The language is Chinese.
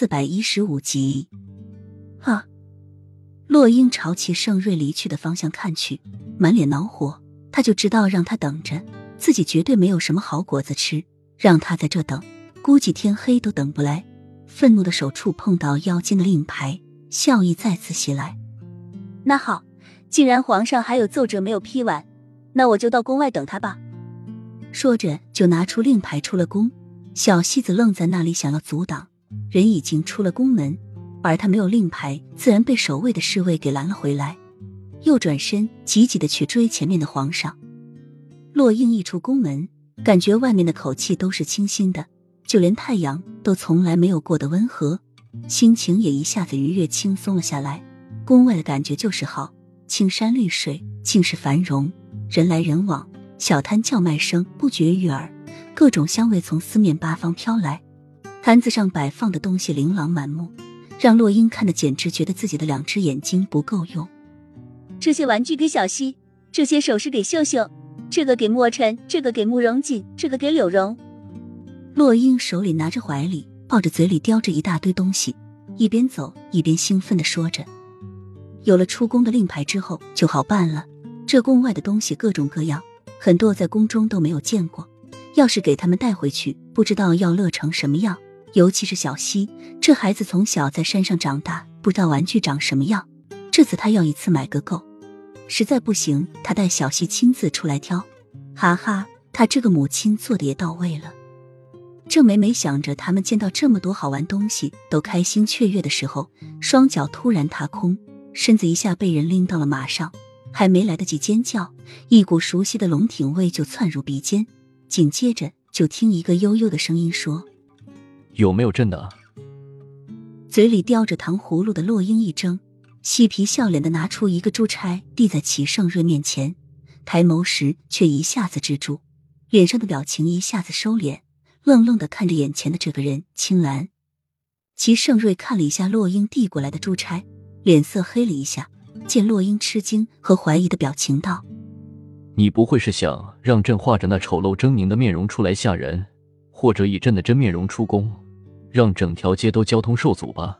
四百一十五集。啊！洛英朝齐盛瑞离去的方向看去，满脸恼火。他就知道让他等着，自己绝对没有什么好果子吃。让他在这等，估计天黑都等不来。愤怒的手触碰到腰间的令牌，笑意再次袭来。那好，既然皇上还有奏折没有批完，那我就到宫外等他吧。说着，就拿出令牌出了宫。小戏子愣在那里，想要阻挡，人已经出了宫门，而他没有令牌，自然被守卫的侍卫给拦了回来。又转身急急的去追前面的皇上。洛英一出宫门，感觉外面的口气都是清新的，就连太阳都从来没有过的温和，心情也一下子愉悦轻松了下来。宫外的感觉就是好，青山绿水，尽是繁荣，人来人往，小摊叫卖声不绝于耳，各种香味从四面八方飘来，摊子上摆放的东西琳琅满目，让洛英看得简直觉得自己的两只眼睛不够用。这些玩具给小溪，这些首饰给秀秀，这个给墨尘，这个给慕容锦，这个给柳荣。洛英手里拿着怀里抱着，嘴里叼着一大堆东西，一边走一边兴奋的说着：“有了出宫的令牌之后就好办了。这宫外的东西各种各样，很多在宫中都没有见过。要是给他们带回去，不知道要乐成什么样。尤其是小溪，这孩子从小在山上长大，不知道玩具长什么样。这次他要一次买个够。”实在不行，他带小希亲自出来挑，哈哈，他这个母亲做的也到位了。正美美想着他们见到这么多好玩东西都开心雀跃的时候，双脚突然踏空，身子一下被人拎到了马上，还没来得及尖叫，一股熟悉的龙挺味就窜入鼻尖，紧接着就听一个悠悠的声音说：“有没有朕的？”嘴里叼着糖葫芦的洛英一怔。嬉皮笑脸的拿出一个珠钗，递在齐盛瑞面前，抬眸时却一下子止住，脸上的表情一下子收敛，愣愣的看着眼前的这个人青兰。齐盛瑞看了一下洛英递过来的珠钗，脸色黑了一下，见洛英吃惊和怀疑的表情，道：“你不会是想让朕画着那丑陋狰狞的面容出来吓人，或者以朕的真面容出宫，让整条街都交通受阻吧？”